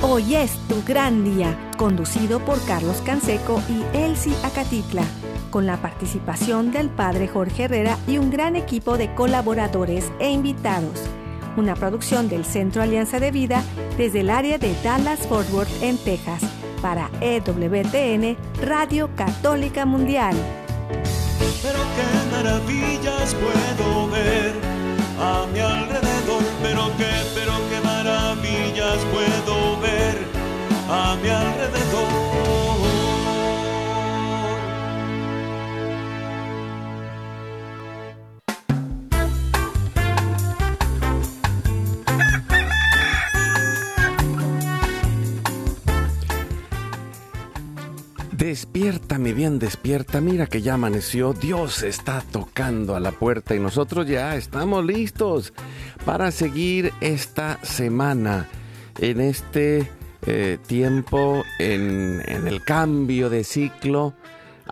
Hoy es tu gran día, conducido por Carlos Canseco y Elsie Acatitla, con la participación del Padre Jorge Herrera y un gran equipo de colaboradores e invitados. Una producción del Centro Alianza de Vida desde el área de Dallas Fort Worth en Texas para EWTN Radio Católica Mundial. Pero qué maravillas puedo ver a mi alrededor, pero qué, pero qué puedo ver a mi alrededor. Despierta, mi bien, despierta. Mira que ya amaneció. Dios está tocando a la puerta y nosotros ya estamos listos para seguir esta semana en este eh, tiempo, en, en el cambio de ciclo.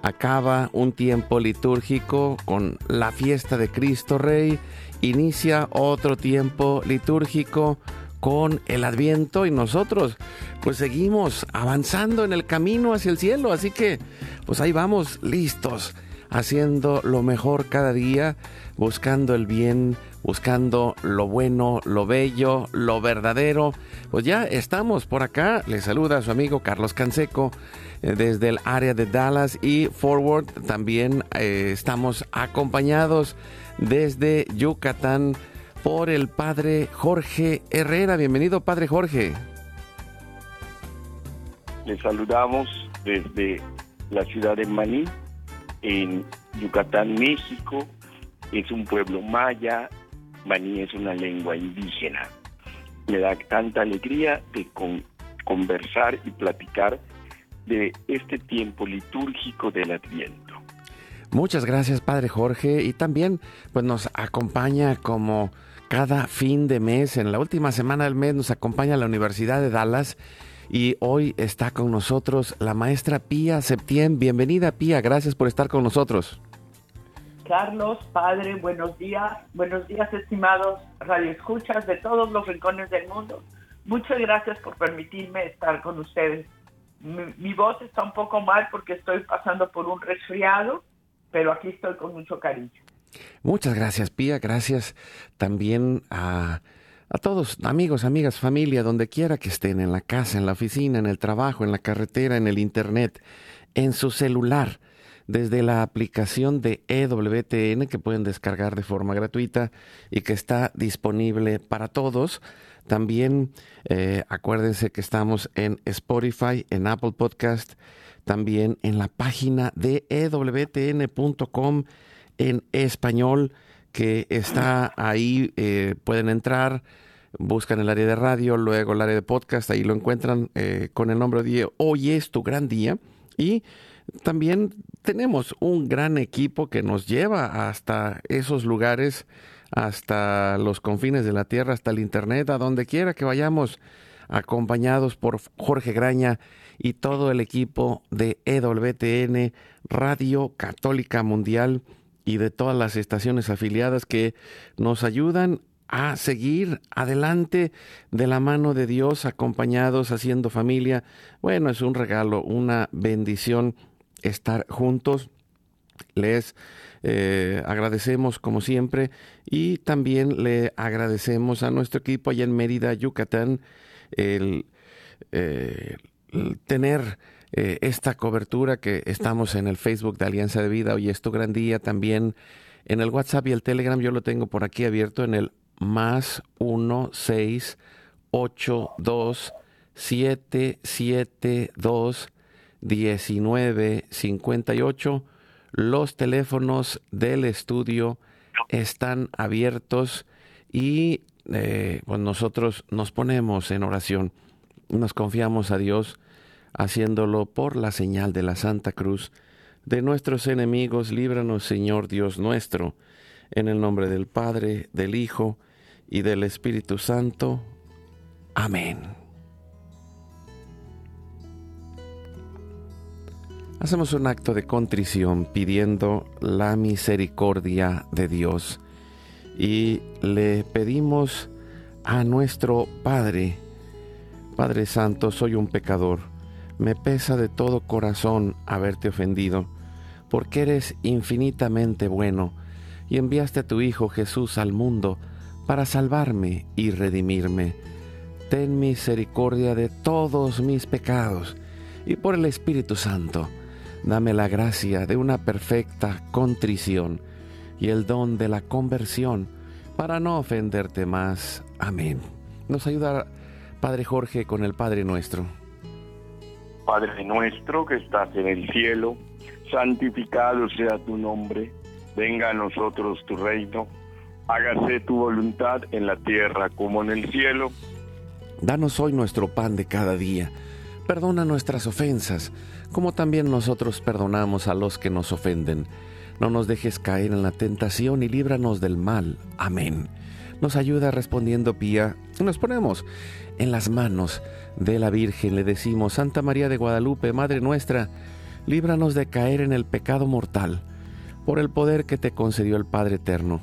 Acaba un tiempo litúrgico con la fiesta de Cristo Rey. Inicia otro tiempo litúrgico con el adviento y nosotros pues seguimos avanzando en el camino hacia el cielo, así que pues ahí vamos listos, haciendo lo mejor cada día, buscando el bien, buscando lo bueno, lo bello, lo verdadero. Pues ya estamos por acá, le saluda a su amigo Carlos Canseco eh, desde el área de Dallas y Forward, también eh, estamos acompañados desde Yucatán por el padre Jorge Herrera. Bienvenido, padre Jorge. Les saludamos desde la ciudad de Maní, en Yucatán, México. Es un pueblo maya, Maní es una lengua indígena. Me da tanta alegría de con- conversar y platicar de este tiempo litúrgico del Adviento. Muchas gracias, Padre Jorge. Y también pues nos acompaña como cada fin de mes, en la última semana del mes, nos acompaña la Universidad de Dallas. Y hoy está con nosotros la maestra Pía Septién. Bienvenida, Pía. Gracias por estar con nosotros. Carlos, padre, buenos días. Buenos días, estimados radioescuchas de todos los rincones del mundo. Muchas gracias por permitirme estar con ustedes. Mi, mi voz está un poco mal porque estoy pasando por un resfriado, pero aquí estoy con mucho cariño. Muchas gracias, Pía. Gracias también a, a todos, amigos, amigas, familia, donde quiera que estén, en la casa, en la oficina, en el trabajo, en la carretera, en el internet, en su celular, desde la aplicación de EWTN que pueden descargar de forma gratuita y que está disponible para todos. También eh, acuérdense que estamos en Spotify, en Apple Podcast, también en la página de ewtn.com en español que está ahí, eh, pueden entrar, buscan el área de radio, luego el área de podcast, ahí lo encuentran eh, con el nombre de Hoy es tu gran día. Y también tenemos un gran equipo que nos lleva hasta esos lugares, hasta los confines de la tierra, hasta el internet, a donde quiera que vayamos, acompañados por Jorge Graña y todo el equipo de EWTN, Radio Católica Mundial y de todas las estaciones afiliadas que nos ayudan a seguir adelante de la mano de Dios, acompañados, haciendo familia. Bueno, es un regalo, una bendición estar juntos. Les eh, agradecemos como siempre y también le agradecemos a nuestro equipo allá en Mérida, Yucatán, el, eh, tener eh, esta cobertura que estamos en el Facebook de Alianza de Vida. Hoy es tu gran día también en el WhatsApp y el Telegram. Yo lo tengo por aquí abierto en el más 1 6 8 2 7 7 2 19 58. Los teléfonos del estudio están abiertos y eh, pues nosotros nos ponemos en oración, nos confiamos a Dios haciéndolo por la señal de la Santa Cruz. De nuestros enemigos, líbranos, Señor Dios nuestro. En el nombre del Padre, del Hijo y del Espíritu Santo. Amén. Hacemos un acto de contrición pidiendo la misericordia de Dios y le pedimos a nuestro Padre, Padre Santo, soy un pecador, me pesa de todo corazón haberte ofendido, porque eres infinitamente bueno y enviaste a tu Hijo Jesús al mundo para salvarme y redimirme. Ten misericordia de todos mis pecados y por el Espíritu Santo Dame la gracia de una perfecta contrición y el don de la conversión para no ofenderte más. Amén. Nos ayuda Padre Jorge con el Padre nuestro. Padre nuestro que estás en el cielo, santificado sea tu nombre, venga a nosotros tu reino, hágase tu voluntad en la tierra como en el cielo. Danos hoy nuestro pan de cada día, perdona nuestras ofensas como también nosotros perdonamos a los que nos ofenden. No nos dejes caer en la tentación y líbranos del mal. Amén. Nos ayuda respondiendo Pía. Nos ponemos en las manos de la Virgen. Le decimos, Santa María de Guadalupe, Madre nuestra, líbranos de caer en el pecado mortal, por el poder que te concedió el Padre Eterno.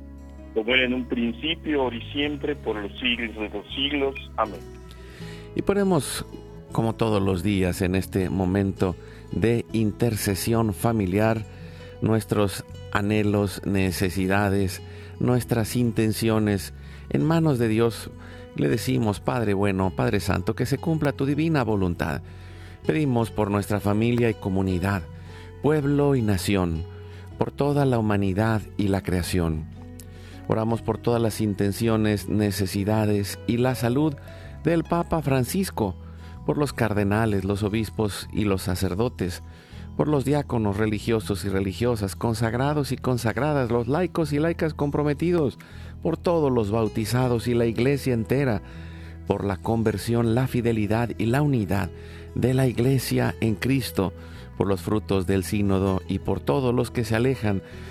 como era en un principio, ahora y siempre, por los siglos de los siglos. Amén. Y ponemos, como todos los días, en este momento de intercesión familiar, nuestros anhelos, necesidades, nuestras intenciones en manos de Dios. Le decimos, Padre bueno, Padre Santo, que se cumpla tu divina voluntad. Pedimos por nuestra familia y comunidad, pueblo y nación, por toda la humanidad y la creación Oramos por todas las intenciones, necesidades y la salud del Papa Francisco, por los cardenales, los obispos y los sacerdotes, por los diáconos religiosos y religiosas, consagrados y consagradas, los laicos y laicas comprometidos, por todos los bautizados y la iglesia entera, por la conversión, la fidelidad y la unidad de la iglesia en Cristo, por los frutos del sínodo y por todos los que se alejan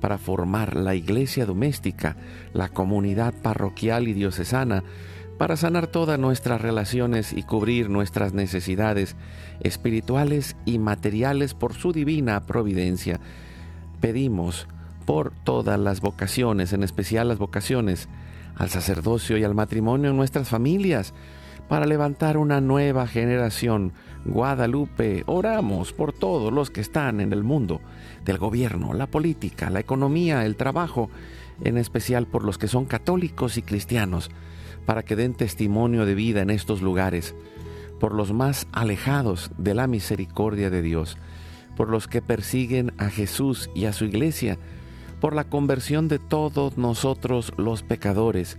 para formar la iglesia doméstica, la comunidad parroquial y diocesana, para sanar todas nuestras relaciones y cubrir nuestras necesidades espirituales y materiales por su divina providencia. Pedimos por todas las vocaciones, en especial las vocaciones al sacerdocio y al matrimonio en nuestras familias, para levantar una nueva generación. Guadalupe, oramos por todos los que están en el mundo del gobierno, la política, la economía, el trabajo, en especial por los que son católicos y cristianos, para que den testimonio de vida en estos lugares, por los más alejados de la misericordia de Dios, por los que persiguen a Jesús y a su iglesia, por la conversión de todos nosotros los pecadores,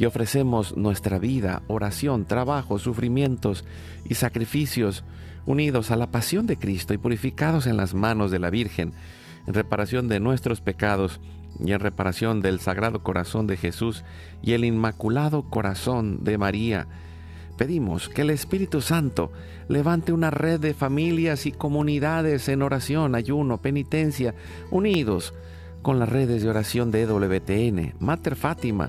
y ofrecemos nuestra vida, oración, trabajo, sufrimientos y sacrificios unidos a la pasión de Cristo y purificados en las manos de la Virgen, en reparación de nuestros pecados y en reparación del Sagrado Corazón de Jesús y el Inmaculado Corazón de María, pedimos que el Espíritu Santo levante una red de familias y comunidades en oración, ayuno, penitencia, unidos con las redes de oración de EWTN, Mater Fátima,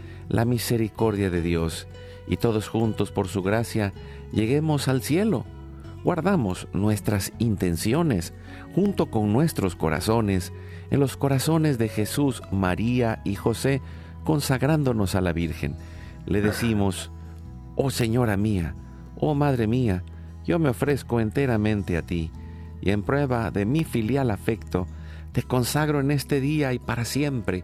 la misericordia de Dios y todos juntos por su gracia lleguemos al cielo. Guardamos nuestras intenciones junto con nuestros corazones en los corazones de Jesús, María y José, consagrándonos a la Virgen. Le decimos, oh Señora mía, oh Madre mía, yo me ofrezco enteramente a ti, y en prueba de mi filial afecto, te consagro en este día y para siempre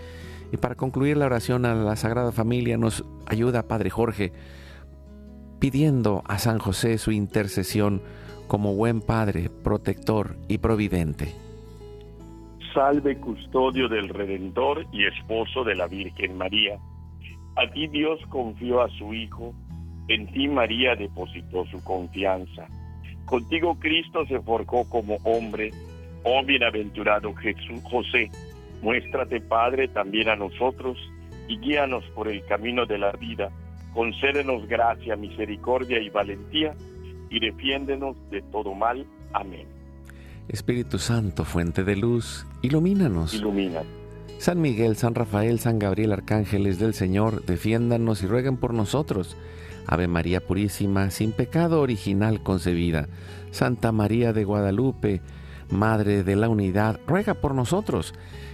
Y para concluir la oración a la Sagrada Familia nos ayuda Padre Jorge pidiendo a San José su intercesión como buen Padre, protector y providente. Salve custodio del Redentor y esposo de la Virgen María. A ti Dios confió a su Hijo, en ti María depositó su confianza. Contigo Cristo se forjó como hombre, oh bienaventurado Jesús José Muéstrate, Padre, también a nosotros y guíanos por el camino de la vida. Concédenos gracia, misericordia y valentía y defiéndenos de todo mal. Amén. Espíritu Santo, fuente de luz, ilumínanos. Ilumina. San Miguel, San Rafael, San Gabriel, arcángeles del Señor, defiéndanos y rueguen por nosotros. Ave María Purísima, sin pecado original concebida. Santa María de Guadalupe, Madre de la Unidad, ruega por nosotros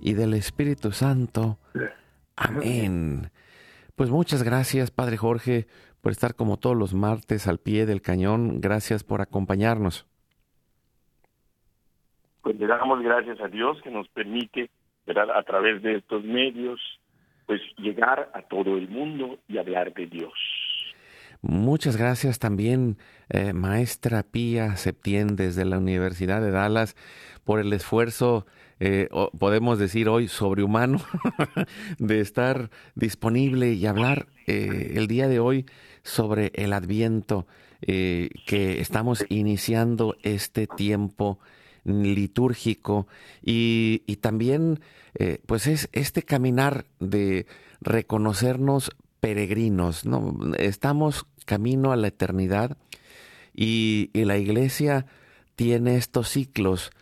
y del Espíritu Santo. Amén. Pues muchas gracias, Padre Jorge, por estar como todos los martes al pie del cañón. Gracias por acompañarnos. Pues le damos gracias a Dios que nos permite, a través de estos medios, pues llegar a todo el mundo y hablar de Dios. Muchas gracias también, eh, maestra Pía Septién, desde la Universidad de Dallas, por el esfuerzo eh, podemos decir hoy sobrehumano, de estar disponible y hablar eh, el día de hoy sobre el adviento, eh, que estamos iniciando este tiempo litúrgico y, también pues es este caminar de reconocernos peregrinos, ¿no? Estamos camino a la eternidad y la iglesia tiene estos ciclos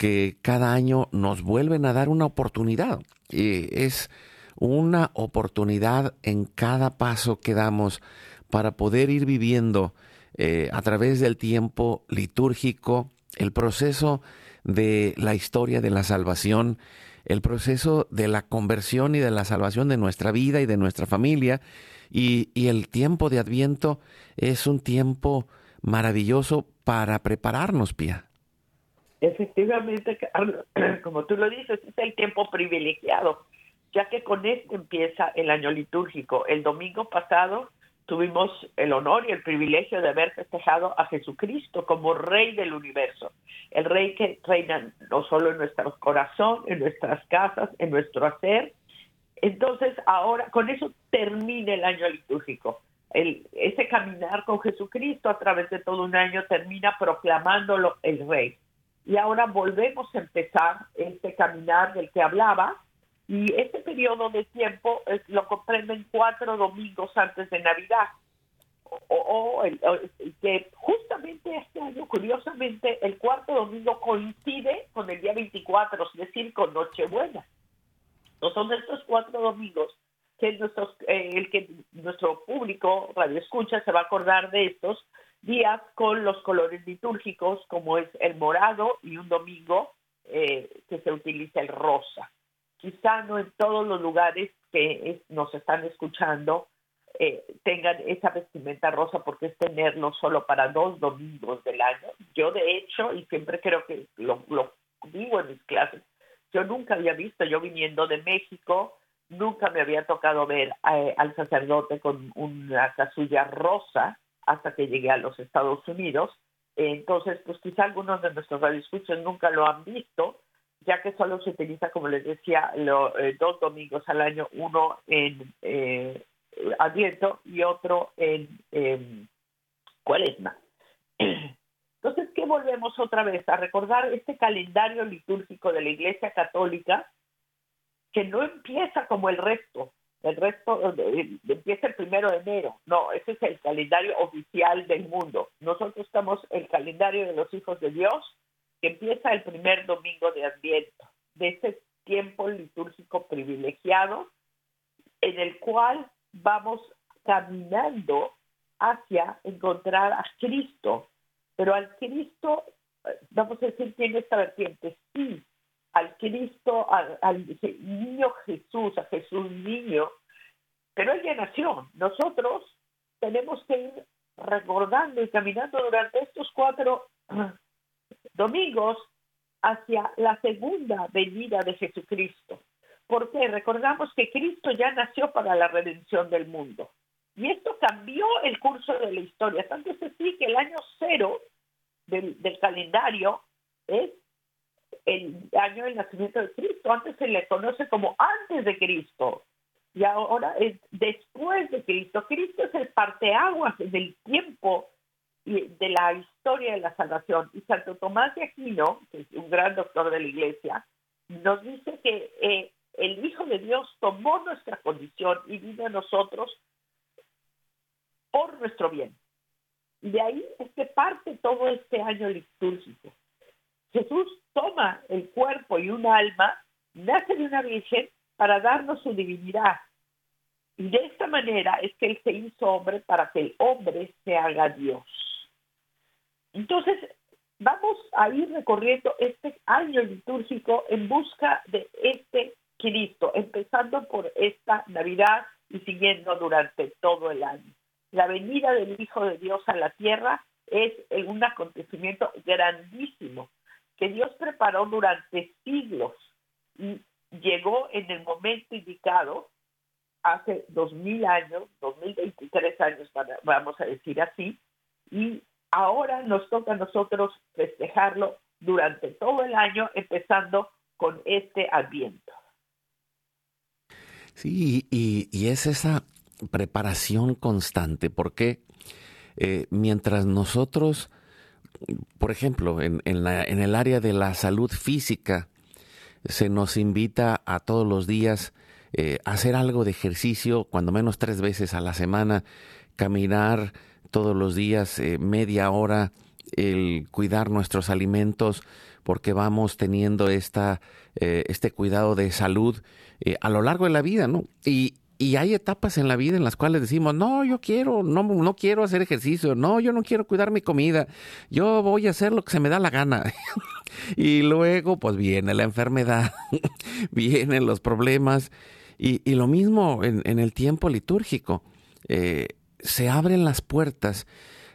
que cada año nos vuelven a dar una oportunidad. Y es una oportunidad en cada paso que damos para poder ir viviendo eh, a través del tiempo litúrgico el proceso de la historia de la salvación, el proceso de la conversión y de la salvación de nuestra vida y de nuestra familia. Y, y el tiempo de Adviento es un tiempo maravilloso para prepararnos, Pía. Efectivamente, como tú lo dices, es el tiempo privilegiado, ya que con este empieza el año litúrgico. El domingo pasado tuvimos el honor y el privilegio de haber festejado a Jesucristo como Rey del universo, el Rey que reina no solo en nuestro corazón, en nuestras casas, en nuestro hacer. Entonces, ahora con eso termina el año litúrgico. El, ese caminar con Jesucristo a través de todo un año termina proclamándolo el Rey. Y ahora volvemos a empezar este caminar del que hablaba, y este periodo de tiempo es, lo comprenden cuatro domingos antes de Navidad. O, que justamente este año, curiosamente, el cuarto domingo coincide con el día 24, es decir, con Nochebuena. No son estos cuatro domingos que nuestros, eh, el que nuestro público radio escucha se va a acordar de estos días con los colores litúrgicos, como es el morado y un domingo eh, que se utiliza el rosa quizá no en todos los lugares que nos están escuchando eh, tengan esa vestimenta rosa porque es tenerlo solo para dos domingos del año. Yo de hecho, y siempre creo que lo, digo en mis clases, yo nunca había visto, yo viniendo de México, nunca me había tocado ver eh, al sacerdote con una casulla rosa hasta que llegué a los Estados Unidos. Entonces, pues quizá algunos de nuestros radioescuchos nunca lo han visto, ya que solo se utiliza, como les decía, eh, dos domingos al año, uno en eh, y otro en eh, Cuaresma. Entonces, ¿qué volvemos otra vez? A recordar este calendario litúrgico de la Iglesia Católica que no empieza como el resto. El resto eh, empieza el primero de enero. No, ese es el calendario oficial del mundo. Nosotros estamos el calendario de los hijos de Dios que empieza el primer domingo de Adviento, de ese tiempo litúrgico privilegiado en el cual vamos caminando hacia encontrar a Cristo, pero al Cristo, vamos a decir, tiene esta vertiente, sí, al Cristo, al, niño Jesús, a Jesús niño, pero él ya nació. Nosotros tenemos que ir recordando y caminando durante estos cuatro domingos hacia la segunda venida de Jesucristo. Porque recordamos que Cristo ya nació para la redención del mundo. Y esto cambió el curso de la historia. Tanto es así que el año cero del, calendario es el año del nacimiento de Cristo. Antes se le conoce como antes de Cristo. Y ahora es después de Cristo. Cristo es el parteaguas del tiempo de la historia de la salvación. Y Santo Tomás de Aquino, que es un gran doctor de la iglesia, nos dice que eh, el Hijo de Dios tomó nuestra condición y vino a nosotros por nuestro bien. Y de ahí es que parte todo este año litúrgico. Jesús toma el cuerpo y un alma, nace de una virgen para darnos su divinidad. Y de esta manera es que Él se hizo hombre para que el hombre se haga Dios. Entonces, vamos a ir recorriendo este año litúrgico en busca de este Cristo, empezando por esta Navidad y siguiendo durante todo el año. La venida del Hijo de Dios a la tierra es un acontecimiento grandísimo que Dios preparó durante siglos y llegó en el momento indicado hace dos mil años, dos mil veintitrés años, vamos a decir así, y ahora nos toca a nosotros festejarlo durante todo el año, empezando con este adviento. Sí, y, es esa preparación constante, porque eh, mientras nosotros, por ejemplo, en, en, el área de la salud física, se nos invita a todos los días eh, hacer algo de ejercicio, cuando menos tres veces a la semana, caminar todos los días eh, media hora el cuidar nuestros alimentos porque vamos teniendo esta, eh, este cuidado de salud eh, a lo largo de la vida, ¿no? Y, y hay etapas en la vida en las cuales decimos, no, yo quiero, no, no quiero hacer ejercicio, no, yo no quiero cuidar mi comida, yo voy a hacer lo que se me da la gana. y luego, pues viene la enfermedad, vienen los problemas, y, y lo mismo en, en, el tiempo litúrgico. Eh, se abren las puertas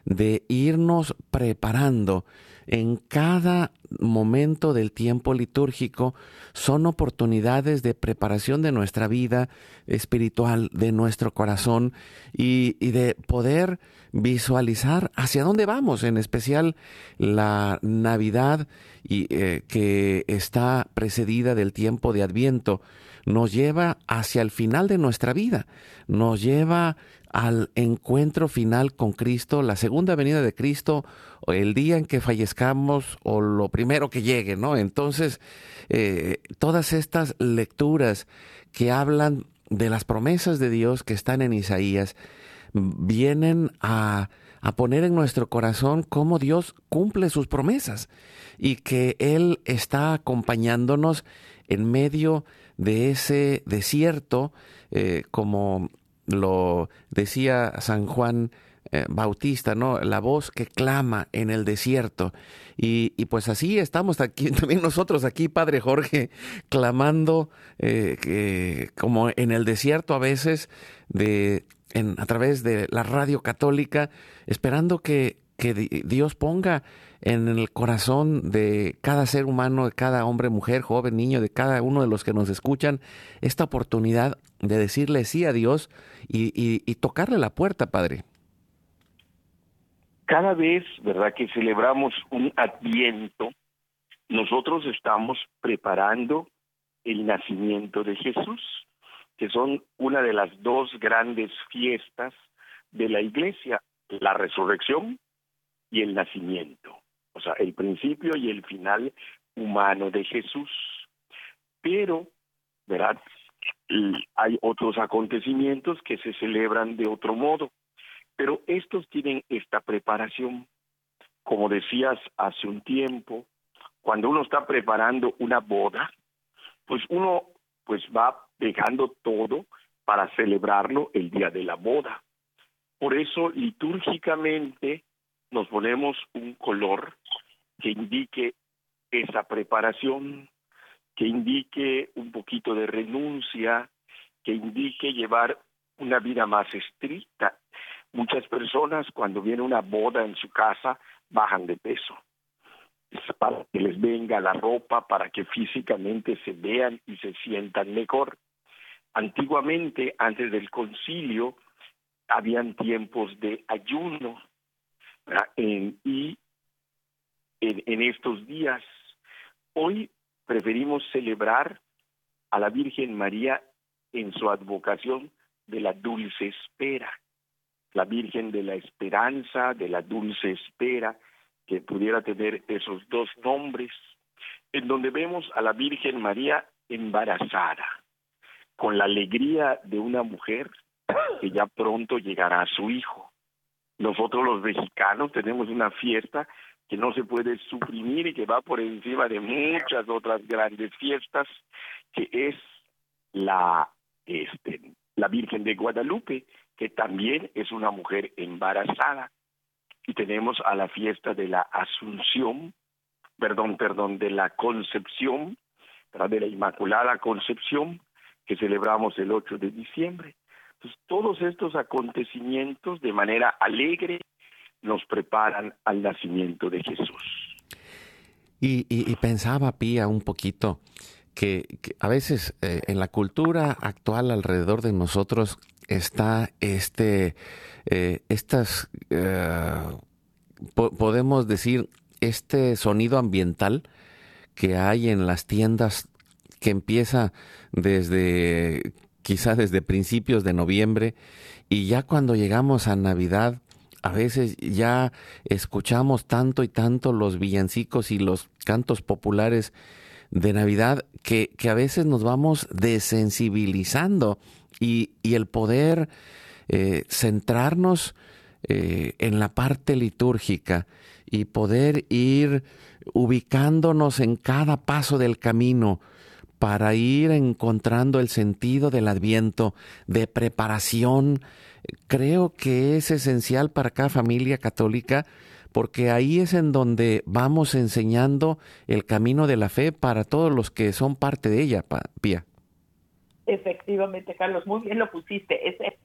de irnos preparando en cada momento del tiempo litúrgico son oportunidades de preparación de nuestra vida espiritual, de nuestro corazón y, de poder visualizar hacia dónde vamos, en especial la Navidad y, eh, que está precedida del tiempo de Adviento, nos lleva hacia el final de nuestra vida, nos lleva al encuentro final con Cristo, la segunda venida de Cristo, el día en que fallezcamos o lo primero que llegue, ¿no? Entonces, eh, todas estas lecturas que hablan de las promesas de Dios que están en Isaías, vienen a, a poner en nuestro corazón cómo Dios cumple sus promesas y que Él está acompañándonos en medio de ese desierto, eh, como lo decía San Juan eh, Bautista, ¿no? La voz que clama en el desierto. Y, y, pues así estamos aquí, también nosotros aquí, Padre Jorge, clamando eh, como en el desierto a veces, de, a través de la radio católica, esperando que, que Dios ponga en el corazón de cada ser humano, de cada hombre, mujer, joven, niño, de cada uno de los que nos escuchan, esta oportunidad de decirle sí a Dios y, tocarle la puerta, Padre. Cada vez, ¿verdad?, que celebramos un adviento, nosotros estamos preparando el nacimiento de Jesús, que son una de las dos grandes fiestas de la iglesia, la resurrección y el nacimiento, o sea, el principio y el final humano de Jesús. Pero, ¿verdad? Hay otros acontecimientos que se celebran de otro modo, pero estos tienen esta preparación. Como decías hace un tiempo, cuando uno está preparando una boda, pues uno pues va dejando todo para celebrarlo el día de la boda. Por eso litúrgicamente nos ponemos un color que indique esa preparación, que indique un poquito de renuncia, que indique llevar una vida más estricta. Muchas personas cuando viene una boda en su casa bajan de peso. Es para que les venga la ropa, para que físicamente se vean y se sientan mejor. Antiguamente, antes del concilio, habían tiempos de ayuno, en, y en, estos días, hoy preferimos celebrar a la Virgen María en su advocación de la dulce espera, la Virgen de la Esperanza, de la dulce espera, que pudiera tener esos dos nombres, en donde vemos a la Virgen María embarazada, con la alegría de una mujer que ya pronto llegará su hijo. Nosotros los mexicanos tenemos una fiesta que no se puede suprimir y que va por encima de muchas otras grandes fiestas, que es la, este, la Virgen de Guadalupe, que también es una mujer embarazada. Y tenemos a la fiesta de la Asunción, perdón, perdón, de la Concepción, de la Inmaculada Concepción, que celebramos el 8 de diciembre. Todos estos acontecimientos de manera alegre nos preparan al nacimiento de Jesús. Y, pensaba, Pía, un poquito que, a veces eh, en la cultura actual alrededor de nosotros está este, eh, estas, eh, po podemos decir, este sonido ambiental que hay en las tiendas que empieza desde quizá desde principios de noviembre, y ya cuando llegamos a Navidad, a veces ya escuchamos tanto y tanto los villancicos y los cantos populares de Navidad que, a veces nos vamos desensibilizando y, y el poder eh, centrarnos eh, en la parte litúrgica y poder ir ubicándonos en cada paso del camino para ir encontrando el sentido del adviento, de preparación, creo que es esencial para cada familia católica porque ahí es en donde vamos enseñando el camino de la fe para todos los que son parte de ella, Pía. Efectivamente, Carlos, muy bien lo pusiste. Ese,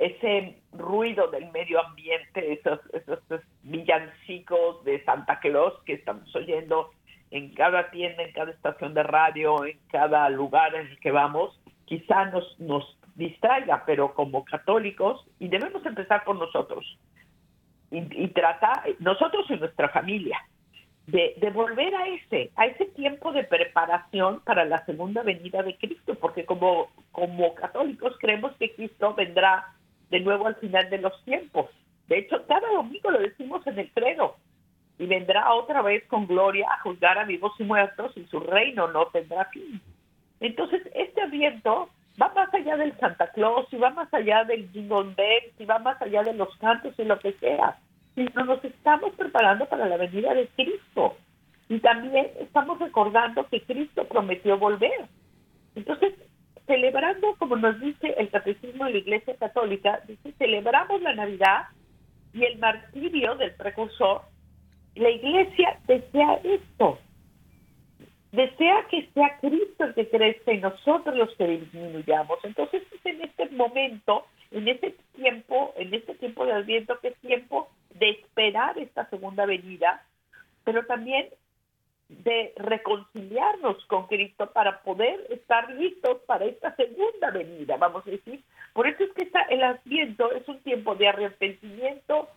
ese ruido del medio ambiente, esos, esos villancicos de Santa Claus que estamos oyendo en cada tienda, en cada estación de radio, en cada lugar en el que vamos, quizá nos, nos distraiga, pero como católicos, y debemos empezar por nosotros, y, y tratar, nosotros y nuestra familia, de, de, volver a ese, a ese tiempo de preparación para la segunda venida de Cristo, porque como, como católicos creemos que Cristo vendrá de nuevo al final de los tiempos. De hecho, cada domingo lo decimos en el credo, y vendrá otra vez con gloria a juzgar a vivos y muertos y su reino no tendrá fin. Entonces, este aviento va más allá del Santa Claus y va más allá del Jingle Bells y va más allá de los cantos y lo que sea, sino nos estamos preparando para la venida de Cristo. Y también estamos recordando que Cristo prometió volver. Entonces, celebrando, como nos dice el Catecismo de la Iglesia Católica, dice, celebramos la Navidad y el martirio del precursor la iglesia desea esto. Desea que sea Cristo el que crezca y nosotros los que disminuyamos. Entonces es en este momento, en este tiempo, en este tiempo de Adviento, que es tiempo de esperar esta segunda venida, pero también de reconciliarnos con Cristo para poder estar listos para esta segunda venida, vamos a decir. Por eso es que está el Adviento es un tiempo de arrepentimiento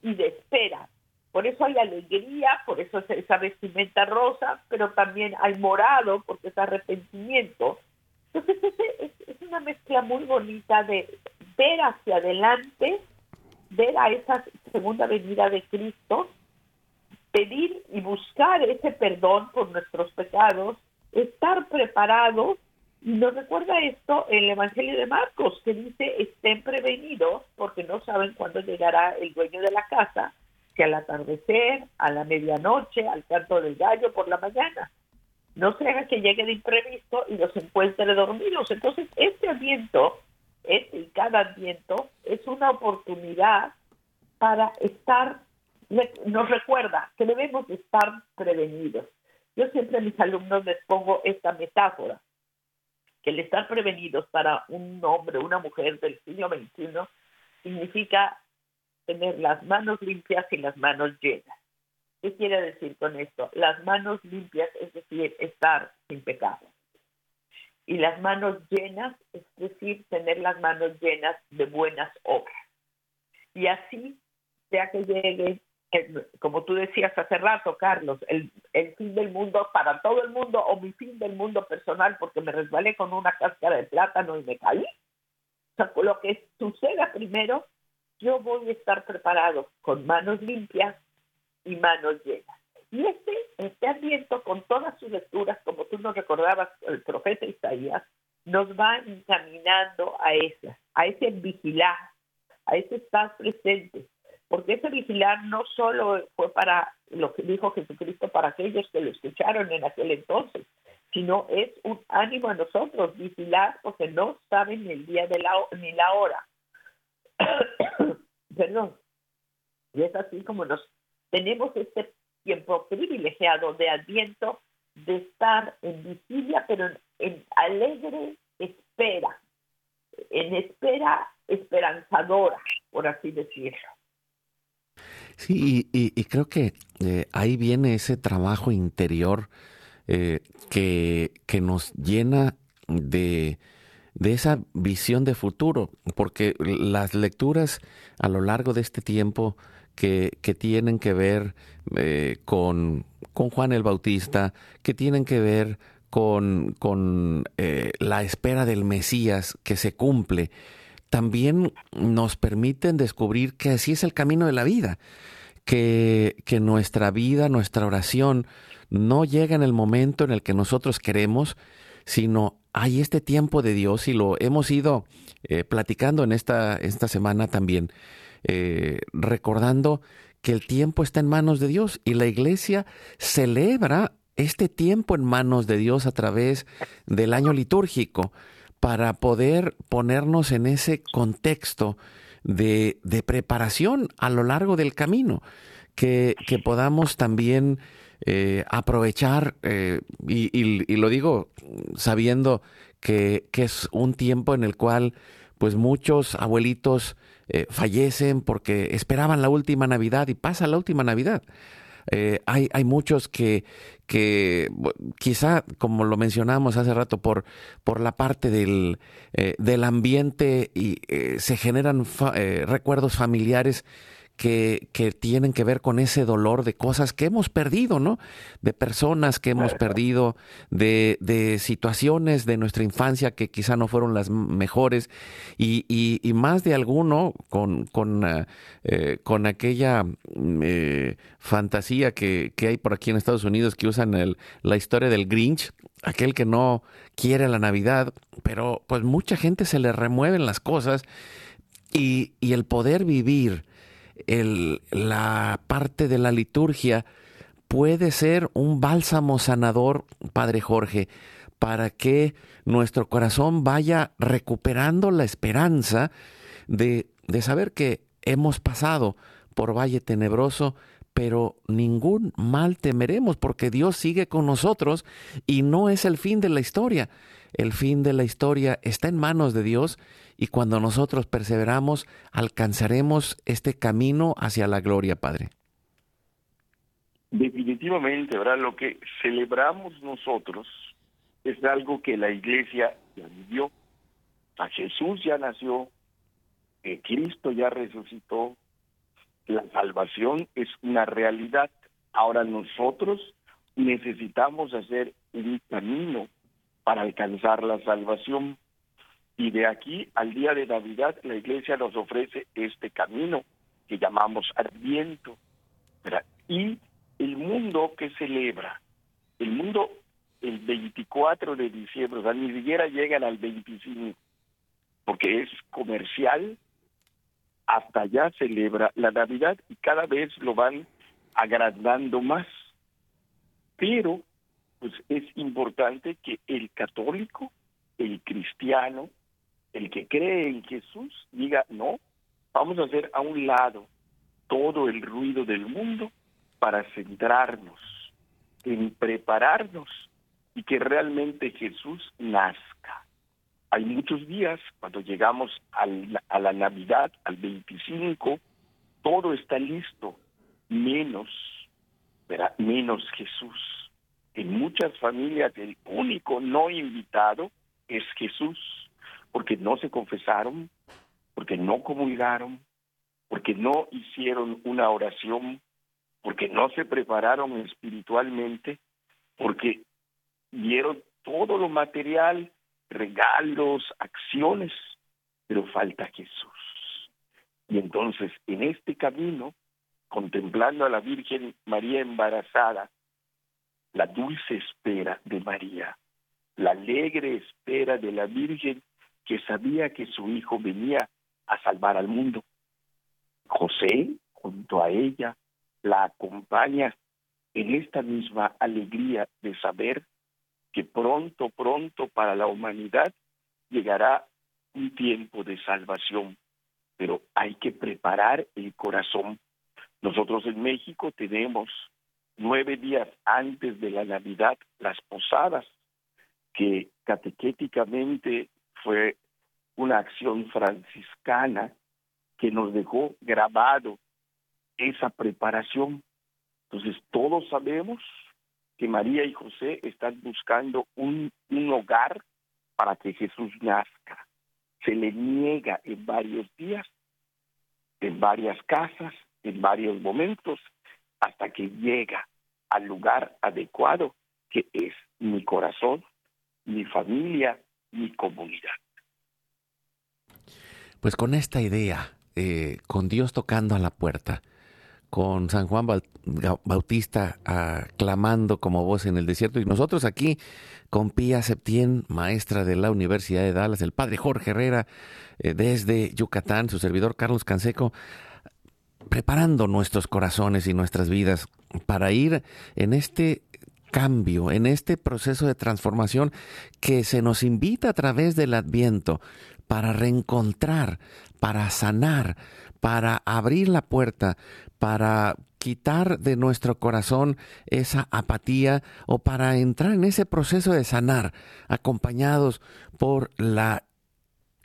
y de espera. Por eso hay alegría, por eso es esa vestimenta rosa, pero también hay morado, porque es arrepentimiento. Entonces es, una mezcla muy bonita de ver hacia adelante, ver a esa segunda venida de Cristo, pedir y buscar ese perdón por nuestros pecados, estar preparados. Y nos recuerda esto el Evangelio de Marcos, que dice, estén prevenidos porque no saben cuándo llegará el dueño de la casa que al atardecer, a la medianoche, al canto del gallo por la mañana. No se haga que llegue de imprevisto y los encuentre dormidos. Entonces, este ambiente, este y cada ambiente, es una oportunidad para estar, nos recuerda que debemos estar prevenidos. Yo siempre a mis alumnos les pongo esta metáfora, que el estar prevenidos para un hombre, una mujer del siglo XXI, significa tener las manos limpias y las manos llenas. ¿Qué quiere decir con esto? Las manos limpias, es decir, estar sin pecado. Y las manos llenas, es decir, tener las manos llenas de buenas obras. Y así, sea que llegue, como tú decías hace rato, Carlos, el, fin del mundo para todo el mundo o mi fin del mundo personal porque me resbalé con una cáscara de plátano y me caí. O sea, lo que suceda primero yo voy a estar preparado con manos limpias y manos llenas. Y este, este adviento, con todas sus lecturas, como tú nos recordabas, el profeta Isaías, nos va encaminando a esa, a ese vigilar, a ese estar presente. Porque ese vigilar no solo fue para lo que dijo Jesucristo para aquellos que lo escucharon en aquel entonces, sino es un ánimo a nosotros, vigilar porque no saben el día de la, ni la hora. Perdón. Y es así como nos tenemos este tiempo privilegiado de adviento de estar en vigilia, pero en, alegre espera, en espera esperanzadora, por así decirlo. Sí, y, creo que eh, ahí viene ese trabajo interior eh, que, que nos llena de, de esa visión de futuro, porque las lecturas a lo largo de este tiempo que, que tienen que ver eh, con, con, Juan el Bautista, que tienen que ver con, con eh, la espera del Mesías que se cumple, también nos permiten descubrir que así es el camino de la vida, que, que nuestra vida, nuestra oración, no llega en el momento en el que nosotros queremos, sino hay este tiempo de Dios y lo hemos ido eh, platicando en esta, esta semana también. eh, recordando que el tiempo está en manos de Dios y la iglesia celebra este tiempo en manos de Dios a través del año litúrgico para poder ponernos en ese contexto de, preparación a lo largo del camino, que, podamos también eh, aprovechar, eh, y, lo digo sabiendo que, que, es un tiempo en el cual pues muchos abuelitos eh, fallecen porque esperaban la última Navidad y pasa la última Navidad. Hay, hay, muchos que, que quizá, como lo mencionamos hace rato, por, por la parte del, del ambiente y se generan recuerdos familiares que, que, tienen que ver con ese dolor de cosas que hemos perdido, ¿no? De personas que hemos perdido, de, de situaciones de nuestra infancia que quizá no fueron las mejores, y, y, más de alguno con, con, eh, eh, con aquella mm, eh, fantasía que, que, hay por aquí en Estados Unidos que usan el, la historia del Grinch, aquel que no quiere la Navidad, pero pues mucha gente se le remueven las cosas y, y el poder vivir la parte de la liturgia puede ser un bálsamo sanador, Padre Jorge, para que nuestro corazón vaya recuperando la esperanza de, de saber que hemos pasado por valle tenebroso, pero ningún mal temeremos porque Dios sigue con nosotros y no es el fin de la historia. El fin de la historia está en manos de Dios y cuando nosotros perseveramos alcanzaremos este camino hacia la gloria, Padre. Definitivamente, ¿verdad? Lo que celebramos nosotros es algo que la iglesia ya vivió. A Jesús ya nació, Cristo ya resucitó, la salvación es una realidad. Ahora nosotros necesitamos hacer un camino para alcanzar la salvación. Y de aquí al día de Navidad la iglesia nos ofrece este camino que llamamos Adviento. Y el mundo que celebra, el mundo el 24 de diciembre, o sea, ni siquiera llegan al 25, porque es comercial, hasta allá celebra la Navidad y cada vez lo van agrandando más. Pero, pues es importante que el católico, el cristiano, el que cree en Jesús diga, no, vamos a hacer a un lado todo el ruido del mundo para centrarnos en prepararnos y que realmente Jesús nazca. Hay muchos días, cuando llegamos a la Navidad, al 25, todo está listo, menos, menos Jesús. En muchas familias el único no invitado es Jesús porque no se confesaron, porque no comulgaron, porque no hicieron una oración, porque no se prepararon espiritualmente, porque dieron todo lo material, regalos, acciones, pero falta Jesús. Y entonces en este camino, contemplando a la Virgen María embarazada, la dulce espera de María, la alegre espera de la Virgen que sabía que su hijo venía a salvar al mundo. José, junto a ella, la acompaña en esta misma alegría de saber que pronto, pronto para la humanidad llegará un tiempo de salvación, pero hay que preparar el corazón. Nosotros en México tenemos nueve días antes de la Navidad las posadas, que catequéticamente fue una acción franciscana que nos dejó grabado esa preparación. Entonces todos sabemos que María y José están buscando un, un hogar para que Jesús nazca. Se le niega en varios días, en varias casas, en varios momentos, hasta que llega al lugar adecuado que es mi corazón, mi familia, mi comunidad. Pues con esta idea, eh, con Dios tocando a la puerta, con San Juan Bautista clamando como voz en el desierto, y nosotros aquí con Pía Septién, maestra de la Universidad de Dallas, el padre Jorge Herrera, eh, desde Yucatán, su servidor Carlos Canseco, preparando nuestros corazones y nuestras vidas para ir en este cambio, en este proceso de transformación que se nos invita a través del adviento para reencontrar, para sanar, para abrir la puerta, para quitar de nuestro corazón esa apatía o para entrar en ese proceso de sanar, acompañados por la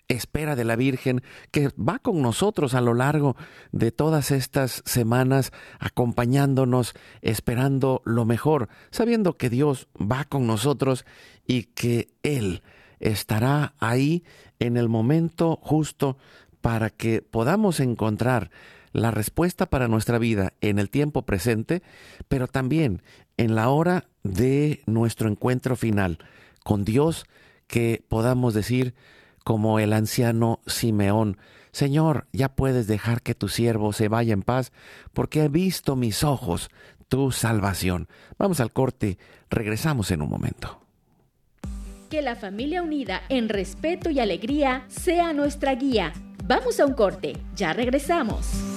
espera de la Virgen que va con nosotros a lo largo de todas estas semanas, acompañándonos, esperando lo mejor, sabiendo que Dios va con nosotros y que Él estará ahí en el momento justo para que podamos encontrar la respuesta para nuestra vida en el tiempo presente, pero también en la hora de nuestro encuentro final con Dios, que podamos decir, como el anciano Simeón, Señor, ya puedes dejar que tu siervo se vaya en paz, porque he visto mis ojos tu salvación. Vamos al corte, regresamos en un momento. Que la familia unida en respeto y alegría sea nuestra guía. Vamos a un corte, ya regresamos.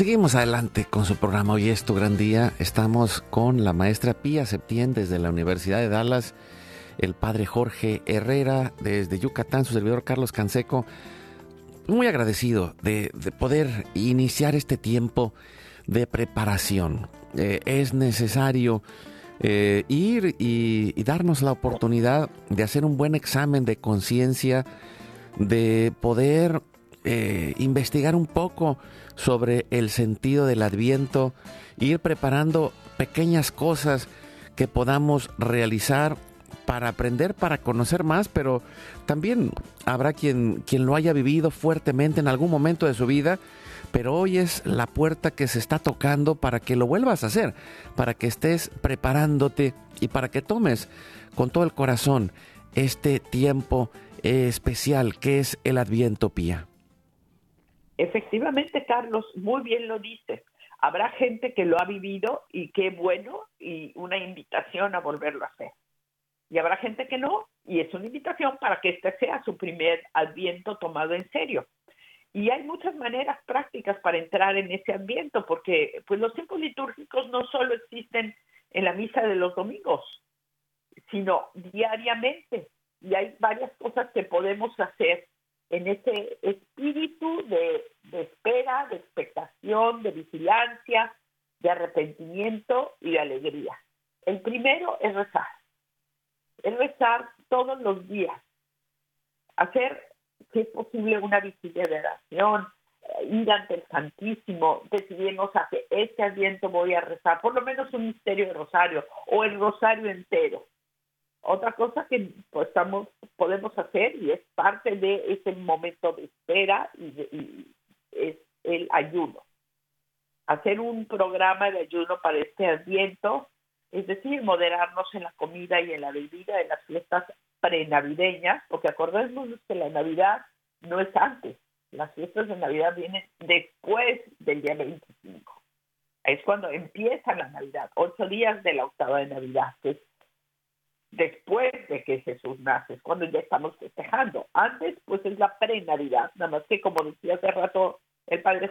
Seguimos adelante con su programa Hoy es tu gran día. Estamos con la maestra Pía Septién desde la Universidad de Dallas, el padre Jorge Herrera desde Yucatán, su servidor Carlos Canseco. Muy agradecido de, poder iniciar este tiempo de preparación. Eh, es necesario eh, ir y, darnos la oportunidad de hacer un buen examen de conciencia, de poder eh, investigar un poco sobre el sentido del adviento, ir preparando pequeñas cosas que podamos realizar para aprender, para conocer más, pero también habrá quien, quien lo haya vivido fuertemente en algún momento de su vida, pero hoy es la puerta que se está tocando para que lo vuelvas a hacer, para que estés preparándote y para que tomes con todo el corazón este tiempo especial que es el Adviento Pía. Efectivamente, Carlos, muy bien lo dices. Habrá gente que lo ha vivido y qué bueno y una invitación a volverlo a hacer. y habrá gente que no, y es una invitación para que este sea su primer adviento tomado en serio. Y hay muchas maneras prácticas para entrar en ese adviento, porque pues los tiempos litúrgicos no solo existen en la misa de los domingos, sino diariamente. Y hay varias cosas que podemos hacer en ese espíritu de, espera, de expectación, de vigilancia, de arrepentimiento y de alegría. El primero es rezar. Es rezar todos los días. Hacer, si es posible, una vigilia de oración, eh, ir ante el Santísimo, decidirnos a que este adviento voy a rezar, por lo menos un misterio de rosario o el rosario entero. Otra cosa que pues, podemos hacer y es parte de ese momento de espera y es el ayuno. Hacer un programa de ayuno para este adviento, es decir, moderarnos en la comida y en la bebida de las fiestas prenavideñas, porque acordémonos que la Navidad no es antes, las fiestas de Navidad vienen después del día 25. Es cuando empieza la Navidad, ocho días de la octava de Navidad, que es después de que Jesús nace, es cuando ya estamos festejando. Antes, pues es la pre-Navidad, nada más que como decía hace rato el padre,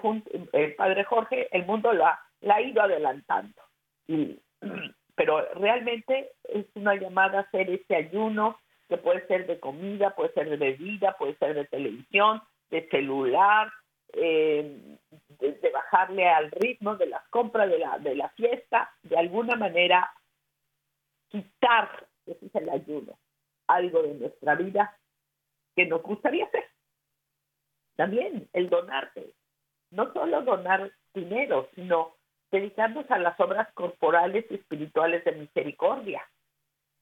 el padre Jorge, el mundo la, la ha ido adelantando. Y, pero realmente es una llamada a hacer ese ayuno que puede ser de comida, puede ser de bebida, puede ser de televisión, de celular, eh, de, bajarle al ritmo de las compras de la, de la fiesta, de alguna manera quitar, es el ayuno, algo de nuestra vida que nos gustaría hacer. También el donarte, no solo donar dinero, sino dedicarnos a las obras corporales y espirituales de misericordia.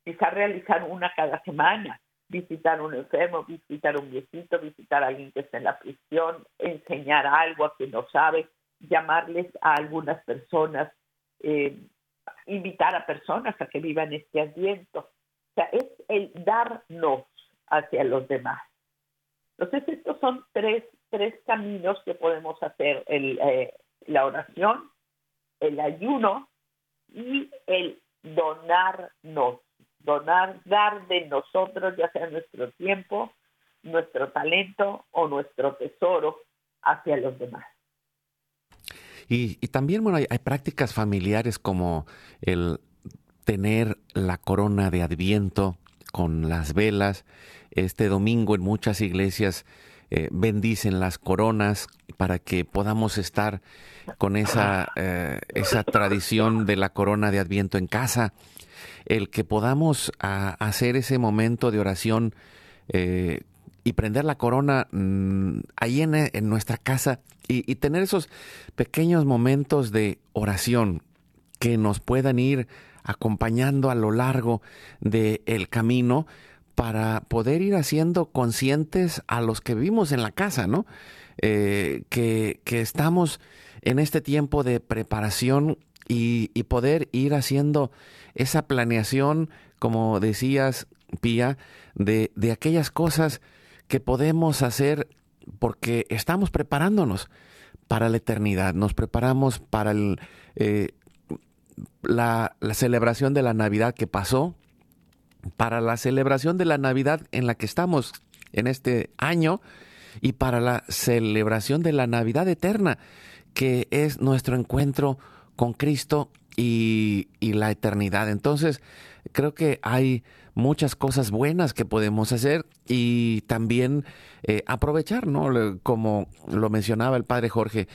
Quizá realizar una cada semana, visitar un enfermo, visitar un viejito, visitar a alguien que está en la prisión, enseñar algo a quien no sabe, llamarles a algunas personas, eh, invitar a personas a que vivan este adviento. Sea, es el darnos hacia los demás. Entonces, estos son tres, tres caminos que podemos hacer, el, eh, la oración, el ayuno y el donarnos donar, dar de nosotros, ya sea nuestro tiempo, nuestro talento o nuestro tesoro hacia los demás. Y, también, bueno, hay, prácticas familiares como el tener la corona de Adviento con las velas. Este domingo en muchas iglesias eh, bendicen las coronas para que podamos estar con esa, eh, esa tradición de la corona de Adviento en casa el que podamos hacer ese momento de oración eh, y prender la corona mm, ahí en, nuestra casa y, tener esos pequeños momentos de oración que nos puedan ir acompañando a lo largo del camino para poder ir haciendo conscientes a los que vivimos en la casa, ¿no? Eh, que, que, estamos en este tiempo de preparación y, y poder ir haciendo esa planeación, como decías, Pía, de, de aquellas cosas que podemos hacer porque estamos preparándonos para la eternidad, nos preparamos para el, eh, la, celebración de la Navidad que pasó, para la celebración de la Navidad en la que estamos en este año y para la celebración de la Navidad eterna, que es nuestro encuentro con Cristo y, la eternidad. Entonces, creo que hay muchas cosas buenas que podemos hacer y también eh, aprovechar, ¿no? Como lo mencionaba el padre Jorge,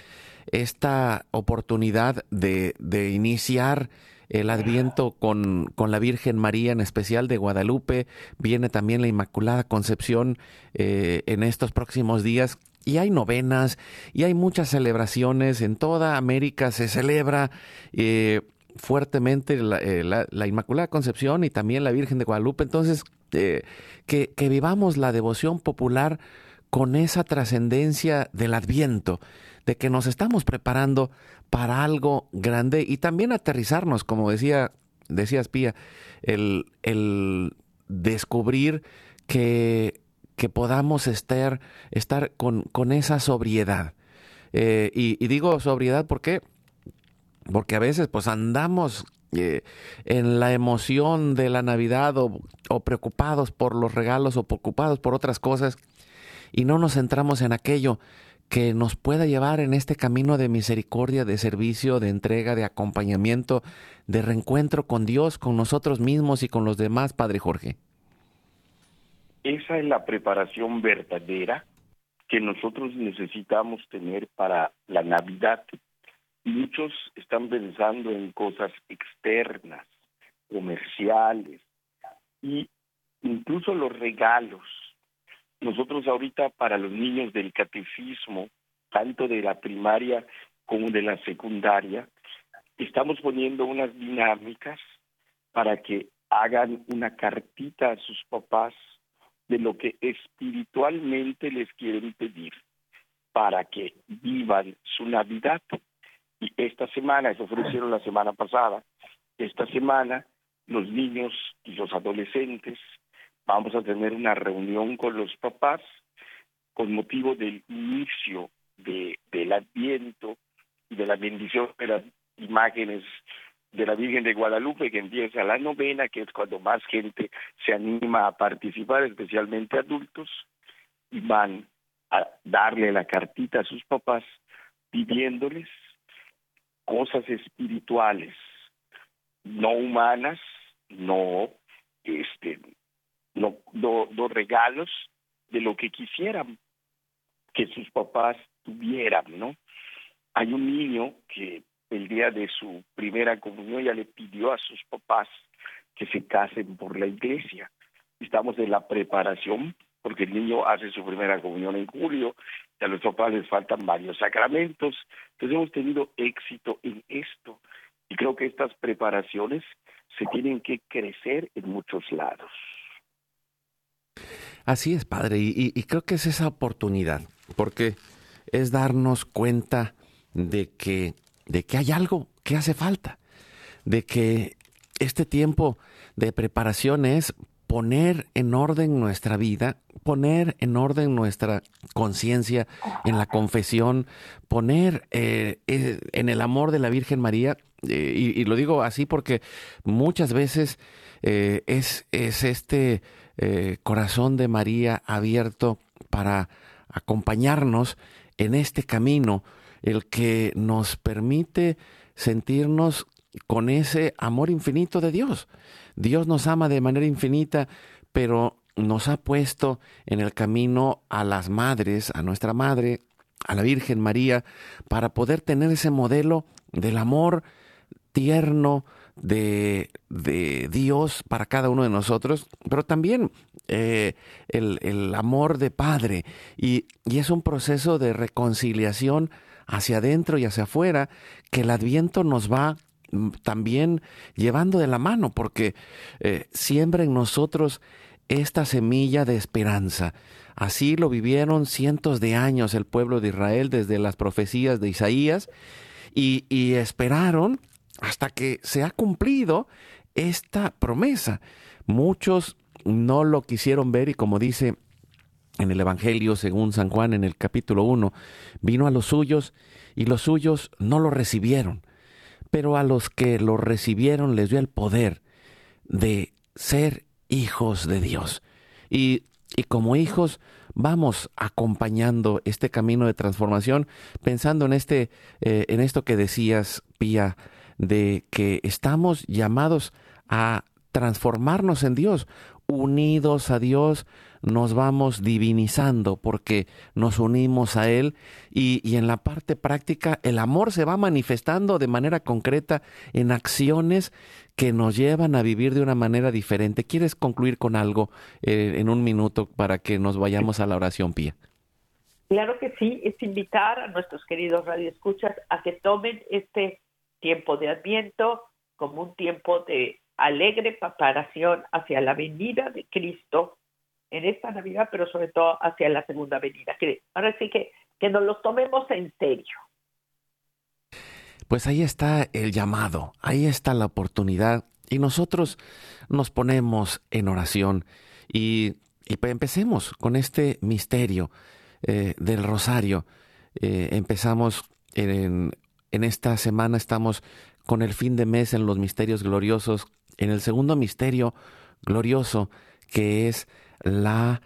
esta oportunidad de, de iniciar el Adviento con, con, la Virgen María, en especial de Guadalupe. Viene también la Inmaculada Concepción eh, en estos próximos días y hay novenas y hay muchas celebraciones. En toda América se celebra eh, fuertemente eh, la, Inmaculada Concepción y también la Virgen de Guadalupe. Entonces, eh, que, que vivamos la devoción popular con esa trascendencia del adviento, de que nos estamos preparando para algo grande y también aterrizarnos, como decía, decías Pía, el, el descubrir que que podamos estar, estar con, con esa sobriedad. Eh, y, digo sobriedad porque, porque a veces pues andamos eh, en la emoción de la Navidad o, o preocupados por los regalos o preocupados por otras cosas y no nos centramos en aquello que nos pueda llevar en este camino de misericordia, de servicio, de entrega, de acompañamiento, de reencuentro con Dios, con nosotros mismos y con los demás, Padre Jorge. Esa es la preparación verdadera que nosotros necesitamos tener para la Navidad. Muchos están pensando en cosas externas, comerciales, y incluso los regalos. Nosotros ahorita para los niños del catecismo, tanto de la primaria como de la secundaria, estamos poniendo unas dinámicas para que hagan una cartita a sus papás de lo que espiritualmente les quieren pedir para que vivan su Navidad. Y esta semana, eso ofrecieron la semana pasada, esta semana los niños y los adolescentes vamos a tener una reunión con los papás con motivo del inicio de, del adviento y de la bendición de las imágenes de la Virgen de Guadalupe que empieza la novena, que es cuando más gente se anima a participar, especialmente adultos, y van a darle la cartita a sus papás pidiéndoles cosas espirituales, no humanas, no este no, no, regalos de lo que quisieran que sus papás tuvieran, ¿no? Hay un niño que el día de su primera comunión ya le pidió a sus papás que se casen por la iglesia. Estamos en la preparación porque el niño hace su primera comunión en julio, y a los papás les faltan varios sacramentos. Entonces hemos tenido éxito en esto y creo que estas preparaciones se tienen que crecer en muchos lados. Así es, padre, y, y creo que es esa oportunidad, porque es darnos cuenta de que de que hay algo que hace falta, de que este tiempo de preparación es poner en orden nuestra vida, poner en orden nuestra conciencia en la confesión, poner eh, eh, en el amor de la Virgen María, eh, y, lo digo así porque muchas veces es, es, este corazón de María abierto para acompañarnos en este camino el que nos permite sentirnos con ese amor infinito de Dios. Dios nos ama de manera infinita, pero nos ha puesto en el camino a las madres, a nuestra madre, a la Virgen María, para poder tener ese modelo del amor tierno de, de Dios para cada uno de nosotros, pero también eh, el, el, amor de Padre. Y, y es un proceso de reconciliación hacia adentro y hacia afuera, que el adviento nos va mm, también llevando de la mano, porque eh, siembra en nosotros esta semilla de esperanza. Así lo vivieron cientos de años el pueblo de Israel desde las profecías de Isaías y, y esperaron hasta que se ha cumplido esta promesa. Muchos no lo quisieron ver y como dice en el Evangelio según San Juan en el capítulo 1, vino a los suyos y los suyos no lo recibieron, pero a los que lo recibieron les dio el poder de ser hijos de Dios. Y, y como hijos vamos acompañando este camino de transformación, pensando en, este, eh, en esto que decías, Pía, de que estamos llamados a transformarnos en Dios, unidos a Dios, nos vamos divinizando porque nos unimos a Él y, y, en la parte práctica el amor se va manifestando de manera concreta en acciones que nos llevan a vivir de una manera diferente. ¿Quieres concluir con algo eh, en un minuto para que nos vayamos a la oración, Pía? Claro que sí, es invitar a nuestros queridos radioescuchas a que tomen este tiempo de Adviento como un tiempo de alegre preparación hacia la venida de Cristo en esta Navidad, pero sobre todo hacia la segunda venida. ahora sí que, que nos los tomemos en serio. Pues ahí está el llamado, ahí está la oportunidad y nosotros nos ponemos en oración y, y pues empecemos con este misterio eh, del rosario. Eh, empezamos en, en esta semana, estamos con el fin de mes en los misterios gloriosos, en el segundo misterio glorioso, que es la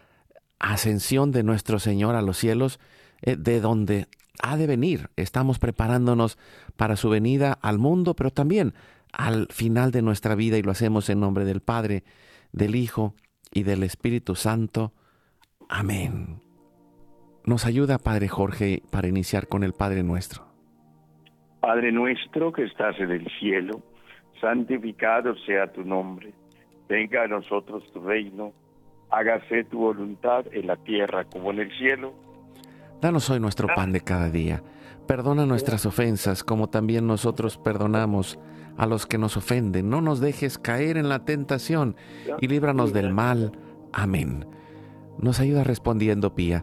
ascensión de nuestro Señor a los cielos, eh, de donde ha de venir. Estamos preparándonos para su venida al mundo, pero también al final de nuestra vida y lo hacemos en nombre del Padre, del Hijo y del Espíritu Santo. Amén. Nos ayuda Padre Jorge para iniciar con el Padre nuestro. Padre nuestro que estás en el cielo, santificado sea tu nombre. Venga a nosotros tu reino. Hágase tu voluntad en la tierra como en el cielo. Danos hoy nuestro pan de cada día. Perdona nuestras ofensas como también nosotros perdonamos a los que nos ofenden. No nos dejes caer en la tentación y líbranos del mal. Amén. Nos ayuda respondiendo Pía.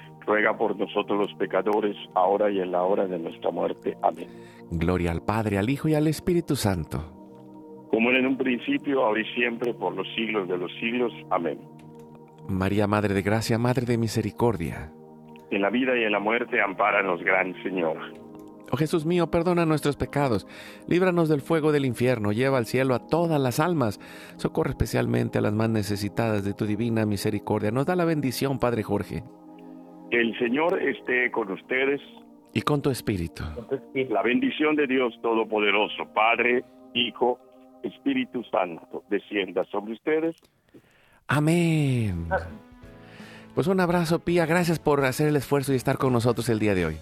ruega por nosotros los pecadores, ahora y en la hora de nuestra muerte. Amén. Gloria al Padre, al Hijo y al Espíritu Santo. Como era en un principio, ahora y siempre, por los siglos de los siglos. Amén. María, Madre de Gracia, Madre de Misericordia. En la vida y en la muerte, ampáranos, Gran Señor. Oh Jesús mío, perdona nuestros pecados, líbranos del fuego del infierno, lleva al cielo a todas las almas, socorre especialmente a las más necesitadas de tu divina misericordia. Nos da la bendición, Padre Jorge. Que el Señor esté con ustedes. Y con tu espíritu. La bendición de Dios Todopoderoso, Padre, Hijo, Espíritu Santo, descienda sobre ustedes. Amén. Pues un abrazo, Pía. Gracias por hacer el esfuerzo y estar con nosotros el día de hoy.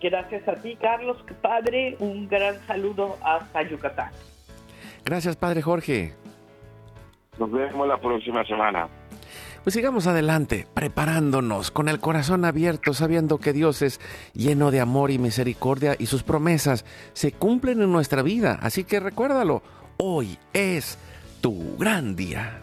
Gracias a ti, Carlos. Padre, un gran saludo hasta Yucatán. Gracias, Padre Jorge. Nos vemos la próxima semana. Pues sigamos adelante, preparándonos, con el corazón abierto, sabiendo que Dios es lleno de amor y misericordia y sus promesas se cumplen en nuestra vida. Así que recuérdalo, hoy es tu gran día.